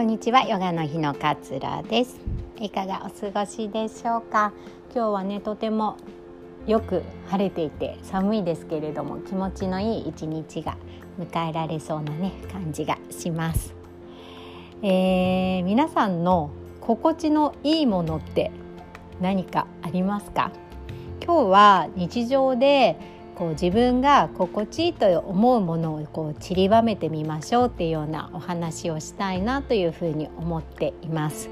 こんにちは。ヨガの日のかつらです。いかがお過ごしでしょうか？今日はねとてもよく晴れていて寒いですけれども気持ちのいい一日が迎えられそうなね感じがします、えー、皆さんの心地のいいものって何かありますか？今日は日常でこう自分が心地いいと思うものをこう散りばめてみましょうっていうようなお話をしたいなというふうに思っています。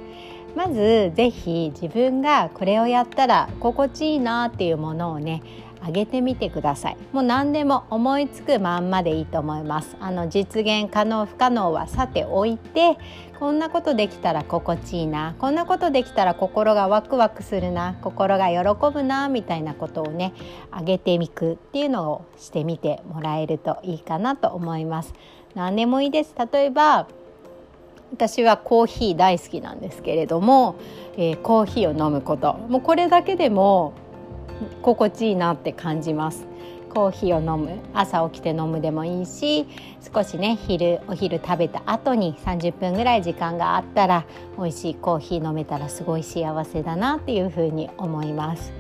まずぜひ自分がこれをやったら心地いいなっていうものをね上げてみてください。もう何でも思いつくまんまでいいと思います。あの実現可能不可能はさておいてこんなことできたら心地いいな。こんなことできたら心がワクワクするな。心が喜ぶなみたいなことをね上げてみくっていうのをしてみてもらえるといいかなと思います。何でもいいです。例えば私はコーヒー大好きなんですけれども、えー、コーヒーを飲むこと。もうこれだけでも心地いいなって感じます。コーヒーを飲む朝起きて飲むでもいいし少しね昼お昼食べた後に30分ぐらい時間があったら美味しいコーヒー飲めたらすごい幸せだなっていうふうに思います。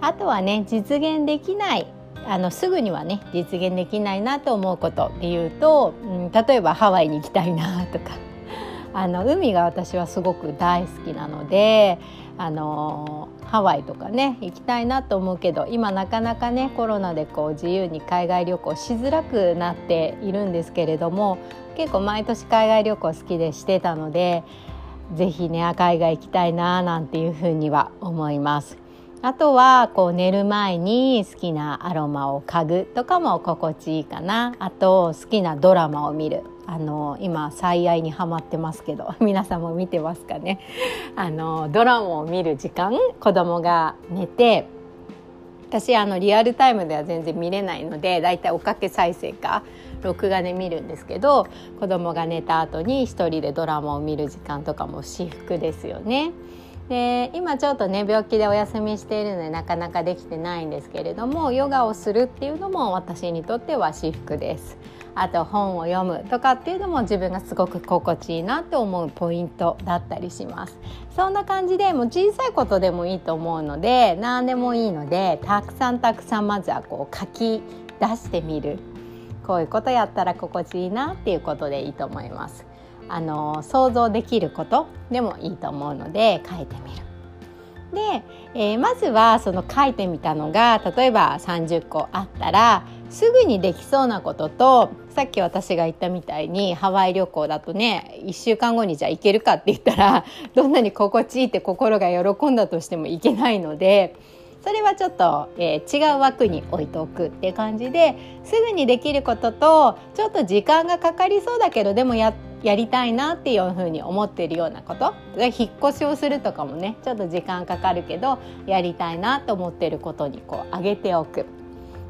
あとはね実現できないあのすぐにはね実現できないなと思うことでいうと、うん、例えばハワイに行きたいなとか。あの海が私はすごく大好きなのであのハワイとかね行きたいなと思うけど今なかなかねコロナでこう自由に海外旅行しづらくなっているんですけれども結構毎年海外旅行好きでしてたので是非ね海外行きたいななんていうふうには思います。あとはこう寝る前に好きなアロマを嗅ぐとかも心地いいかなあと好きなドラマを見るあの今最愛にはまってますけど 皆さんも見てますかね？あのドラマを見る時間子供が寝て私あのリアルタイムでは全然見れないのでだいたいおかけ再生か録画で見るんですけど子供が寝た後に一人でドラマを見る時間とかも至福ですよね。で今ちょっとね病気でお休みしているのでなかなかできてないんですけれどもヨガをするっていうのも私にとっては至福です。あと本を読むとかっていうのも自分がすごく心地いいなって思うポイントだったりします。そんな感じでもう小さいことでもいいと思うので何でもいいのでたくさんたくさんまずはこう書き出してみる。こういうことやったら心地いいなっていうことでいいと思います。あの想像できることでもいいと思うので書いてみる。で、えー、まずはその書いてみたのが例えば30個あったらすぐにできそうなこととさっき私が言ったみたいにハワイ旅行だとね1週間後にじゃあ行けるかって言ったらどんなに心地いいって心が喜んだとしても行けないのでそれはちょっと、えー、違う枠に置いておくって感じですぐにできることとちょっと時間がかかりそうだけどでもやってやりたいなっていうふうに思ってるようなこと。引っ越しをするとかもねちょっと時間かかるけどやりたいなと思ってることにこう上げておく。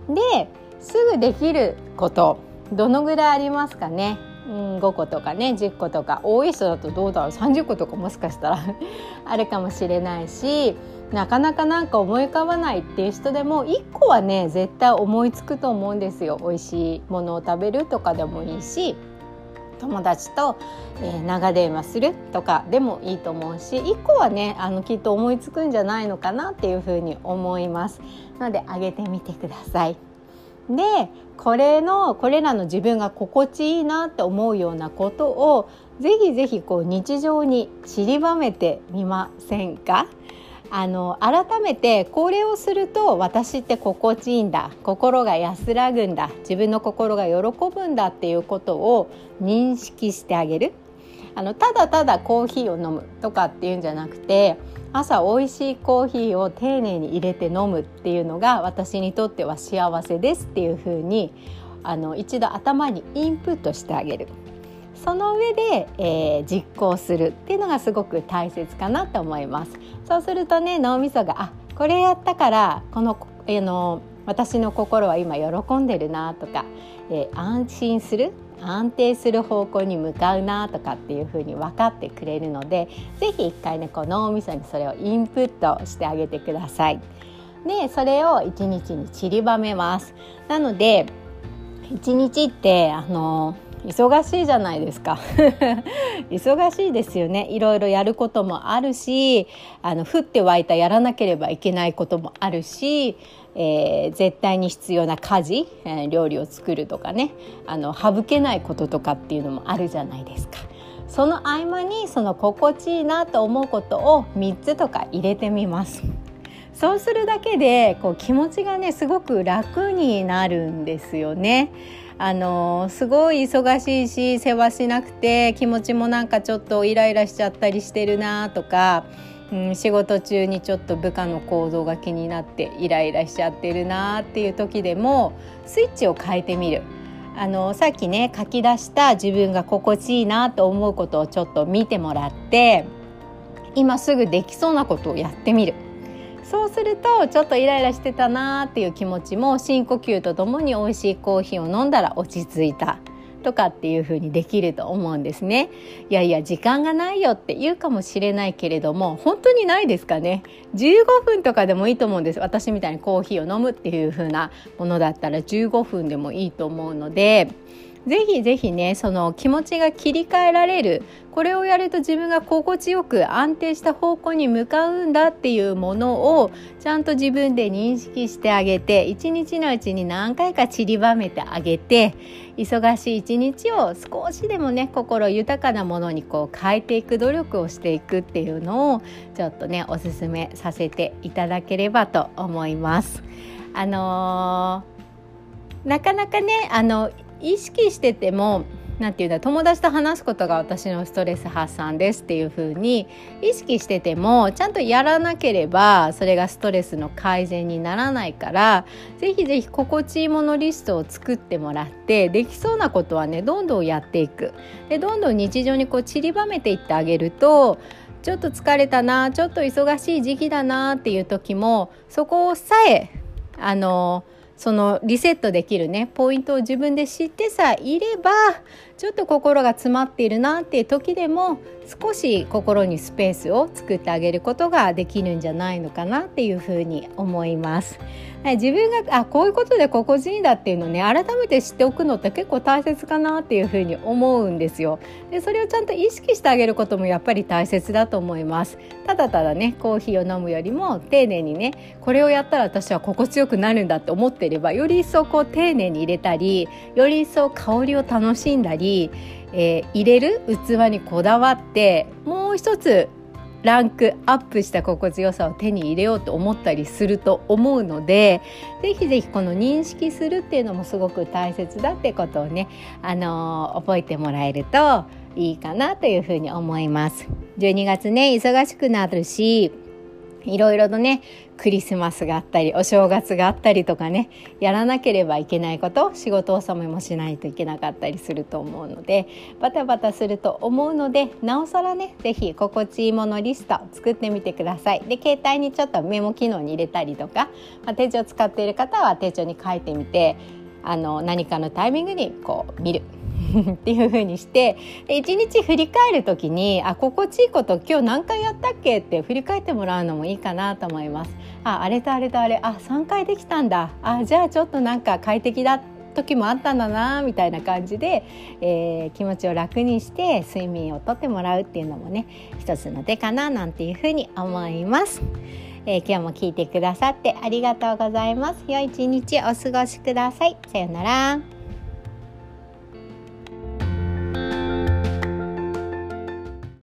ですぐできることどのぐらいありますかね？うん、5個とかね10個とか。多い人だとどうだろう？30個とかもしかしたら あるかもしれないしなかなかなんか思い浮かばないっていう人でも1個はね絶対思いつくと思うんですよ。美味しいものを食べるとかでもいいし。友達と、えー、長電話するとかでもいいと思うし1個はねあのきっと思いつくんじゃないのかなっていうふうに思いますのであげてみてください。でこれのこれらの自分が心地いいなって思うようなことをぜひぜひこう日常に散りばめてみませんか？あの改めてこれをすると私って心地いいんだ心が安らぐんだ自分の心が喜ぶんだっていうことを認識してあげる。あのただただコーヒーを飲むとかっていうんじゃなくて朝美味しいコーヒーを丁寧に入れて飲むっていうのが私にとっては幸せですっていうふうにあの一度頭にインプットしてあげる。その上で、えー、実行するっていうのがすごく大切かなと思いますそうするとね脳みそがあこれやったからこの、えー、の私の心は今喜んでるなとか、えー、安心する安定する方向に向かうなとかっていうふうに分かってくれるので是非一回ねこう脳みそにそれをインプットしてあげてください。でそれを1日に散りばめます。なので1日ってあの忙しいじゃないですか 忙しいですよねいろいろやることもあるしあの降って湧いたやらなければいけないこともあるし、えー、絶対に必要な家事、えー、料理を作るとかねあの省けないこととかっていうのもあるじゃないですか。その合間にその心地いいなと思うことを3つとか入れてみます。そうするだけでこう気持ちがねすごく楽になるんですよね。あのすごい忙しいし世話しなくて気持ちもなんかちょっとイライラしちゃったりしてるなとか、うん、仕事中にちょっと部下の行動が気になってイライラしちゃってるなっていう時でもスイッチを変えてみる。あのさっきね書き出した自分が心地いいなと思うことをちょっと見てもらって今すぐできそうなことをやってみる。そうするとちょっとイライラしてたなーっていう気持ちも深呼吸とともに美味しいコーヒーを飲んだら落ち着いたとかっていう風にできると思うんですね。いやいや時間がないよって言うかもしれないけれども本当にないですかね。15分とかでもいいと思うんです。私みたいにコーヒーを飲むっていう風なものだったら15分でもいいと思うのでぜひぜひねその気持ちが切り替えられるこれをやると自分が心地よく安定した方向に向かうんだっていうものをちゃんと自分で認識してあげて一日のうちに何回か散りばめてあげて忙しい一日を少しでもね心豊かなものにこう変えていく努力をしていくっていうのをちょっとねおすすめさせていただければと思います。あのー、なかなかねあの意識してても何て言うんだ友達と話すことが私のストレス発散ですっていう風に意識しててもちゃんとやらなければそれがストレスの改善にならないから是非是非心地いいものリストを作ってもらってできそうなことはねどんどんやっていく。でどんどん日常にこう散りばめていってあげるとちょっと疲れたなちょっと忙しい時期だなっていう時もそこをさえあのそのリセットできるねポイントを自分で知ってさえいればちょっと心が詰まっているなっていう時でも少し心にスペースを作ってあげることができるんじゃないのかなっていうふうに思います。自分があこういうことで心地いいんだっていうのをね改めて知っておくのって結構大切かなっていうふうに思うんですよ。でそれをちゃんと意識してあげることもやっぱり大切だと思います。ただただねコーヒーを飲むよりも丁寧にねこれをやったら私は心地よくなるんだって思っていればより一層こう丁寧に入れたりより一層香りを楽しんだり、えー、入れる器にこだわってもう一つランクアップした心地よさを手に入れようと思ったりすると思うのでぜひぜひこの認識するっていうのもすごく大切だってことをね、あのー、覚えてもらえるといいかなというふうに思います。12月ね忙しくなるしいろいろとねクリスマスがあったりお正月があったりとかねやらなければいけないこと仕事納めもしないといけなかったりすると思うのでバタバタすると思うのでなおさらね是非心地いいものリスト作ってみてください。で携帯にちょっとメモ機能に入れたりとか、まあ、手帳使っている方は手帳に書いてみてあの何かのタイミングにこう見るっていう風にして一日振り返る時にあ心地いいこと今日何回やったっけって振り返ってもらうのもいいかなと思います。ああれとあれとあれあ3回できたんだあじゃあちょっとなんか快適だ時もあったんだなみたいな感じで、えー、気持ちを楽にして睡眠をとってもらうっていうのもね一つの手かななんていうふうに思います。えー、今日も聞いてくださってありがとうございます。良い一日お過ごしください。さようなら。